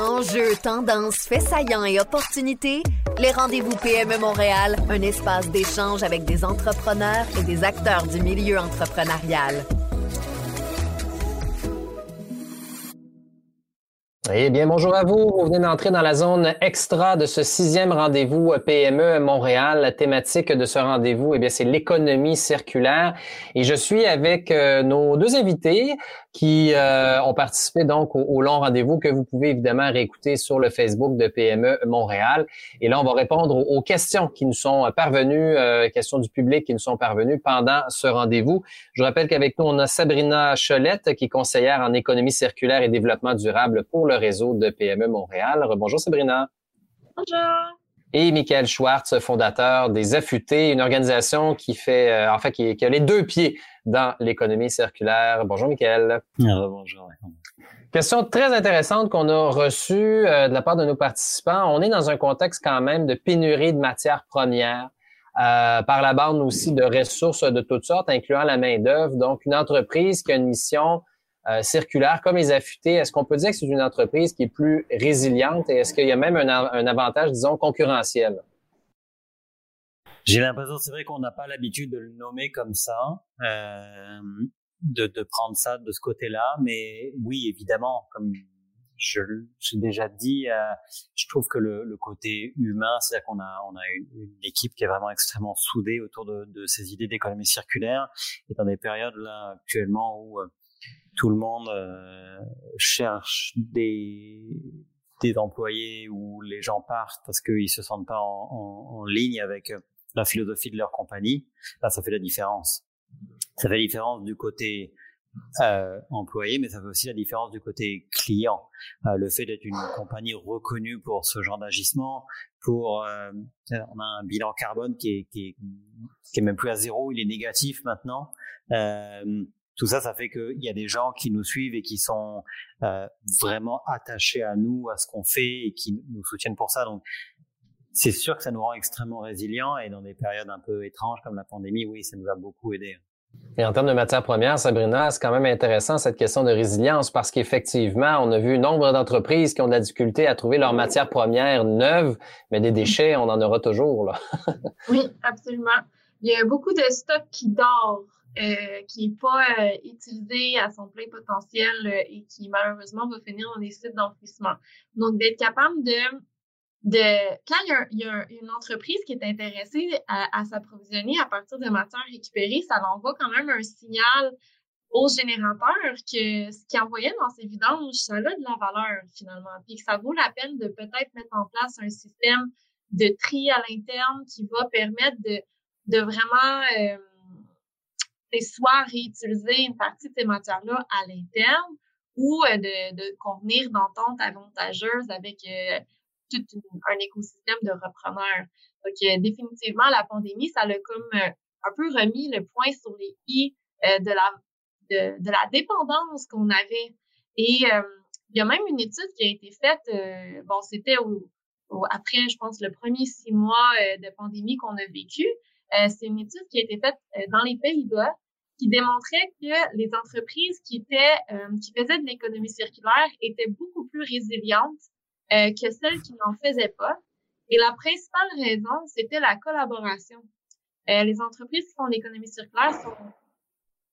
Enjeux, tendances, faits saillants et opportunités, les rendez-vous PME Montréal, un espace d'échange avec des entrepreneurs et des acteurs du milieu entrepreneurial. Eh bien, bonjour à vous. Vous venez d'entrer dans la zone extra de ce sixième rendez-vous PME Montréal. La thématique de ce rendez-vous, eh bien, c'est l'économie circulaire. Et je suis avec euh, nos deux invités qui euh, ont participé donc au, long rendez-vous que vous pouvez évidemment réécouter sur le Facebook de PME Montréal. Et là, on va répondre aux, questions qui nous sont parvenues, euh, questions du public qui nous sont parvenues pendant ce rendez-vous. Je rappelle qu'avec nous, on a Sabrina Cholette, qui est conseillère en économie circulaire et développement durable pour le réseau de PME Montréal. Bonjour Sabrina. Bonjour. Et Michael Schwartz, fondateur des Affûtés, une organisation qui fait, euh, en fait, qui, a les deux pieds dans l'économie circulaire. Bonjour Michael. bonjour. Question très intéressante qu'on a reçue euh, de la part de nos participants. On est dans un contexte quand même de pénurie de matières premières. Euh, par la bande aussi de ressources de toutes sortes, incluant la main-d'œuvre. Donc, une entreprise qui a une mission euh, circulaire comme les affûtés, est-ce qu'on peut dire que c'est une entreprise qui est plus résiliente et est-ce qu'il y a même un, avantage, disons, concurrentiel? J'ai l'impression, c'est vrai qu'on n'a pas l'habitude de le nommer comme ça, euh, de, de, prendre ça de ce côté-là, mais oui, évidemment, comme je l'ai déjà dit, euh, je trouve que le, le côté humain, c'est-à-dire qu'on a, on a une, une, équipe qui est vraiment extrêmement soudée autour de, de ces idées d'économie circulaire, et dans des périodes là actuellement où euh, tout le monde euh, cherche des employés où les gens partent parce qu'ils se sentent pas en, ligne avec euh, la philosophie de leur compagnie, là ça fait la différence. Ça fait la différence du côté euh, employé, mais ça fait aussi la différence du côté client. Le fait d'être une compagnie reconnue pour ce genre d'agissement, pour on a un bilan carbone qui qui est même plus à zéro, il est négatif maintenant. Tout ça, ça fait qu'il y a des gens qui nous suivent et qui sont euh, vraiment attachés à nous, à ce qu'on fait et qui nous soutiennent pour ça. Donc, c'est sûr que ça nous rend extrêmement résilients et dans des périodes un peu étranges comme la pandémie, oui, ça nous a beaucoup aidé. Et en termes de matières premières, Sabrina, c'est quand même intéressant cette question de résilience parce qu'effectivement, on a vu nombre d'entreprises qui ont de la difficulté à trouver leurs matières premières neuves, mais des déchets, on en aura toujours. Là. oui, absolument. Il y a beaucoup de stocks qui dort euh, qui n'est pas euh, utilisé à son plein potentiel euh, et qui malheureusement va finir dans des sites d'enfouissement. Donc, d'être capable de, de quand il y, a, une entreprise qui est intéressée à, s'approvisionner à partir de matières récupérées, ça envoie quand même un signal aux générateurs que ce qu'ils envoyait dans ces vidanges, ça a de la valeur finalement, puis que ça vaut la peine de peut-être mettre en place un système de tri à l'interne qui va permettre de, de vraiment c'est soit réutiliser une partie de ces matières-là à l'interne ou euh, de, de convenir d'ententes avantageuses avec euh, tout un écosystème de repreneurs. Donc, euh, définitivement, la pandémie, ça a comme un peu remis le point sur les i de la de, de la dépendance qu'on avait. Et il y a même une étude qui a été faite, bon, c'était après, je pense, le premier six mois de pandémie qu'on a vécu. Euh, c'est une étude qui a été faite euh, dans les Pays-Bas qui démontrait que les entreprises qui étaient euh, qui faisaient de l'économie circulaire étaient beaucoup plus résilientes que celles qui n'en faisaient pas. Et la principale raison, c'était la collaboration. les entreprises qui font l'économie circulaire sont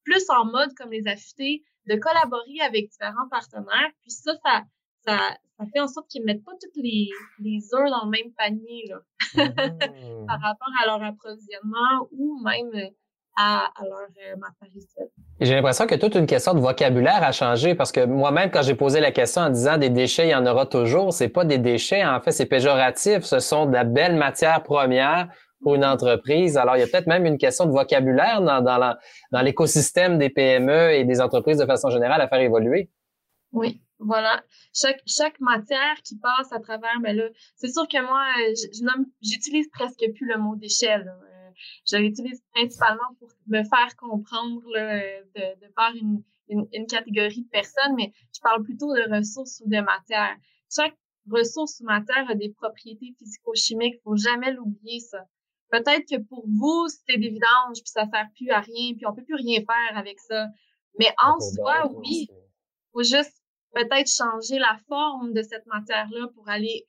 plus en mode comme les affûtés de collaborer avec différents partenaires. Puis ça, ça, ça, ça fait en sorte qu'ils mettent pas toutes les, les œufs dans le même panier là, mmh. par rapport à leur approvisionnement ou même à, à leur euh, matériel. J'ai l'impression que toute une question de vocabulaire a changé parce que moi-même, quand j'ai posé la question en disant des déchets, il y en aura toujours, c'est pas des déchets, en fait, c'est péjoratif. Ce sont de la belle matière première pour une entreprise. Alors, il y a peut-être même une question de vocabulaire dans l'écosystème des PME et des entreprises de façon générale à faire évoluer. Oui, voilà. Chaque, chaque matière qui passe à travers, mais ben là, c'est sûr que moi, euh, j'utilise presque plus le mot déchet. Euh, je l'utilise principalement pour me faire comprendre de, de par une, une, une, catégorie de personnes, mais je parle plutôt de ressources ou de matière. Chaque ressource ou matière a des propriétés physico-chimiques. Faut jamais l'oublier, ça. Peut-être que pour vous, c'était des vidanges, puis ça sert plus à rien, puis on peut plus rien faire avec ça. Mais en soi, oui, faut juste peut-être changer la forme de cette matière-là pour aller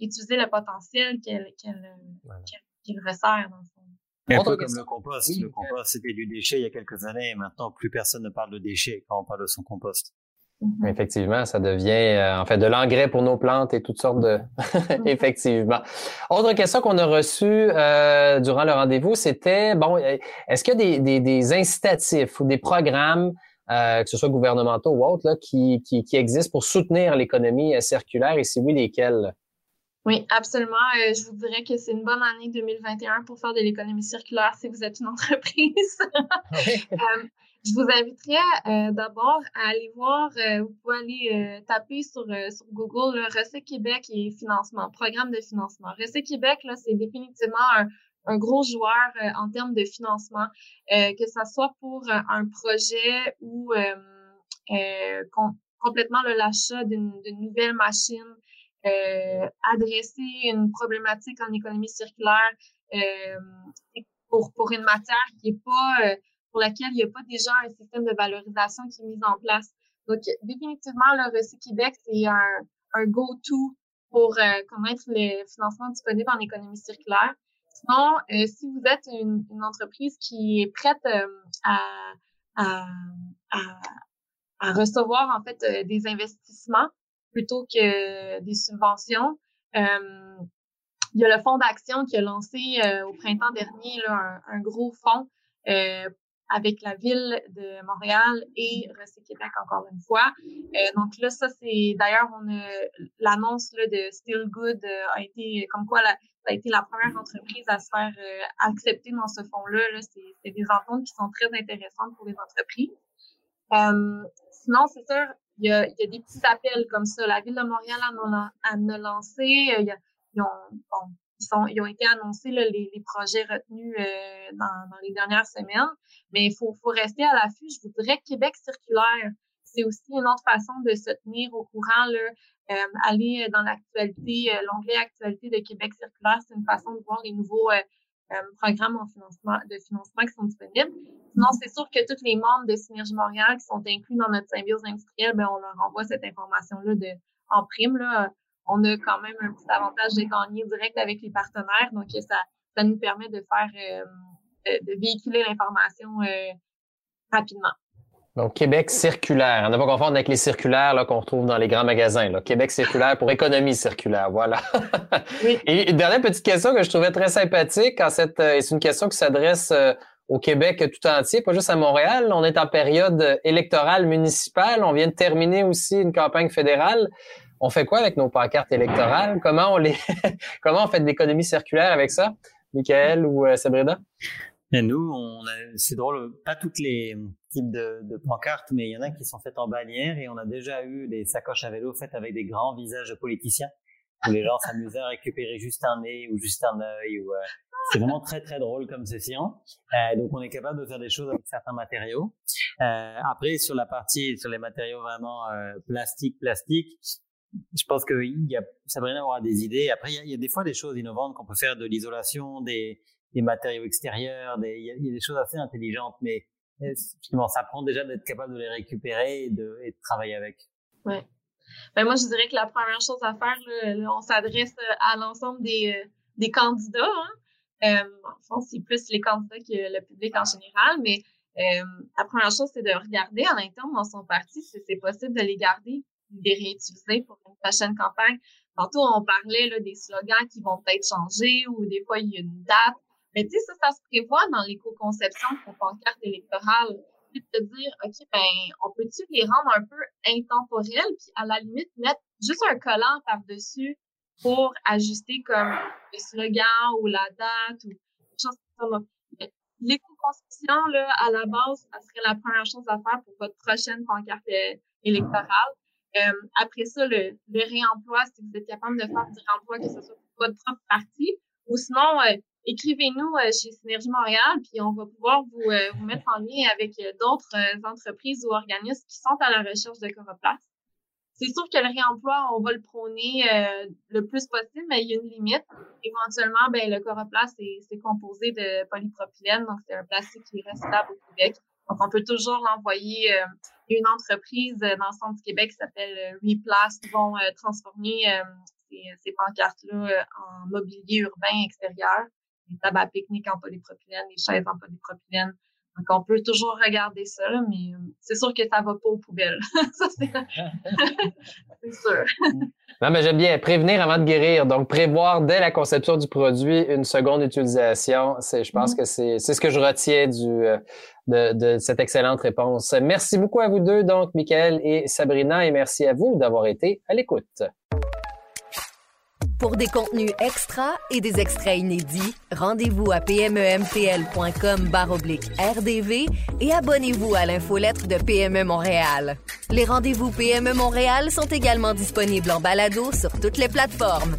utiliser le potentiel qu'elle qu'il resserre dans le fond. un peu comme le compost. le compost, c'était du déchet il y a quelques années et maintenant, plus personne ne parle de déchet quand on parle de son compost. Mhm. Effectivement, ça devient euh, en fait de l'engrais pour nos plantes et toutes sortes de. Mhm. Effectivement. Autre question qu'on a reçue euh, durant le rendez-vous, c'était bon, euh, est-ce qu'il y a des, des, des, incitatifs ou des programmes, euh, que ce soit gouvernementaux ou autres, là, qui, qui, qui existent pour soutenir l'économie circulaire et si oui, lesquels? Oui, absolument. Euh, je vous dirais que c'est une bonne année 2021 pour faire de l'économie circulaire si vous êtes une entreprise. euh, je vous inviterais euh, d'abord à aller voir, euh, vous pouvez aller taper sur, sur Google le Recé Québec et financement, programme de financement. Recé Québec, là, c'est définitivement un, un, gros joueur en termes de financement, que ce soit pour un projet ou complètement l'achat d'une nouvelle machine euh, adresser une problématique en économie circulaire euh, pour, pour une matière qui est pas euh, pour laquelle il n'y a pas déjà un système de valorisation qui est mis en place. Donc, définitivement, le Recy Québec, c'est un, un go-to pour euh, connaître les financements disponibles en économie circulaire. Sinon, euh, si vous êtes une, entreprise qui est prête à, à, à, à, recevoir en fait des investissements, plutôt que des subventions. Euh, il y a le fonds d'action qui a lancé euh, au printemps dernier là, un, gros fonds euh, avec la ville de Montréal et Recyc Québec encore une fois. donc là, ça c'est d'ailleurs on l'annonce de Still Good a été comme quoi la, ça a été la première entreprise à se faire accepter dans ce fonds-là. -là, c'est des ententes qui sont très intéressantes pour les entreprises. sinon, c'est sûr, il y, a, il y a des petits appels comme ça. La Ville de Montréal en a, en a lancé. Il y a, ils, ont, bon, ils, sont, ils ont été annoncés là, les, les, projets retenus euh, dans, dans, les dernières semaines. Mais il faut, faut rester à l'affût. Je vous dirais Québec circulaire, c'est aussi une autre façon de se tenir au courant. Là. Euh, aller dans l'actualité, euh, l'onglet actualité de Québec circulaire, c'est une façon de voir les nouveaux euh, euh, programmes en financement, de financement qui sont disponibles. Sinon, c'est sûr que tous les membres de Synergie Montréal qui sont inclus dans notre symbiose industrielle, ben, on leur envoie cette information-là en prime. Là. On a quand même un petit avantage de gagner direct avec les partenaires. Donc, ça, ça nous permet de faire, euh, de, de, véhiculer l'information euh, rapidement. Donc, Québec circulaire. On n'a pas confondre avec les circulaires qu'on retrouve dans les grands magasins. Là. Québec circulaire pour économie circulaire. Voilà. Oui. Et une dernière petite question que je trouvais très sympathique, euh, c'est une question qui s'adresse au Québec tout entier, pas juste à Montréal. On est en période électorale municipale. On vient de terminer aussi une campagne fédérale. On fait quoi avec nos pancartes électorales? Comment on les, comment on fait de l'économie circulaire avec ça? Michael ou euh, Sabrina? Et nous, on c'est drôle, pas toutes les types de, de, pancartes, mais il y en a qui sont faites en bannière et on a déjà eu des sacoches à vélo faites avec des grands visages de politiciens où les gens s'amusaient à récupérer juste un nez ou juste un œil. Ou, euh, c'est vraiment très très drôle comme session. Euh, donc on est capable de faire des choses avec certains matériaux. Euh, après sur la partie sur les matériaux vraiment euh, plastique plastique, je pense que y a, Sabrina aura des idées. Après il y a, des fois des choses innovantes qu'on peut faire de l'isolation, des matériaux extérieurs, il, y a, des choses assez intelligentes, mais effectivement, ça prend déjà d'être capable de les récupérer et de, travailler avec. Ouais. Ben moi, je dirais que la première chose à faire, on s'adresse euh, à l'ensemble des, euh, des candidats. Hein. Euh, en fond, c'est plus les candidats que le public en général, mais euh, la première chose, c'est de regarder à l'interne dans son parti si c'est possible de les garder, de les réutiliser pour une prochaine campagne. Tantôt, on parlait là, des slogans qui vont peut-être changer ou des fois, il y a une date mais tu sais, ça, ça se prévoit dans l'éco-conception de pancarte électorale. Puis de dire, OK, ben, on peut-tu les rendre un peu intemporels, puis à la limite, mettre juste un collant par-dessus pour ajuster comme le slogan ou la date ou quelque chose comme ça. L'éco-conception, là, à la base, ça serait la première chose à faire pour votre prochaine pancarte euh, électorale. Euh, après ça, le, le réemploi, si vous êtes capable de faire du réemploi, que ce soit pour votre propre parti, ou sinon, euh, écrivez-nous euh, chez Synergie Montréal, puis on va pouvoir vous, euh, vous mettre en lien avec euh, d'autres entreprises ou organismes qui sont à la recherche de Coroplace. C'est sûr que le réemploi, on va le prôner le plus possible, mais il y a une limite. Éventuellement, ben, le Coroplace, c'est composé de polypropylène, donc c'est un plastique qui est recyclable au Québec. Donc, on peut toujours l'envoyer euh, une entreprise dans le centre du Québec qui s'appelle euh, Replast vont transformer ces, ces pancartes-là en mobilier urbain extérieur, les tables à pique-nique en polypropylène, les chaises en polypropylène, donc, on peut toujours regarder ça, mais euh, c'est sûr que ça va pas aux poubelles. ça, c'est sûr. Non, mais j'aime bien prévenir avant de guérir. Donc, prévoir dès la conception du produit une seconde utilisation. C'est, je pense mm-hmm. que c'est, c'est ce que je retiens du, euh, de, de, cette excellente réponse. Merci beaucoup à vous deux, donc, Michael et Sabrina, et merci à vous d'avoir été à l'écoute. Pour des contenus extra et des extraits inédits, rendez-vous à pmempl.com rdv et abonnez-vous à l'infolettre de PME Montréal. Les rendez-vous PME Montréal sont également disponibles en balado sur toutes les plateformes.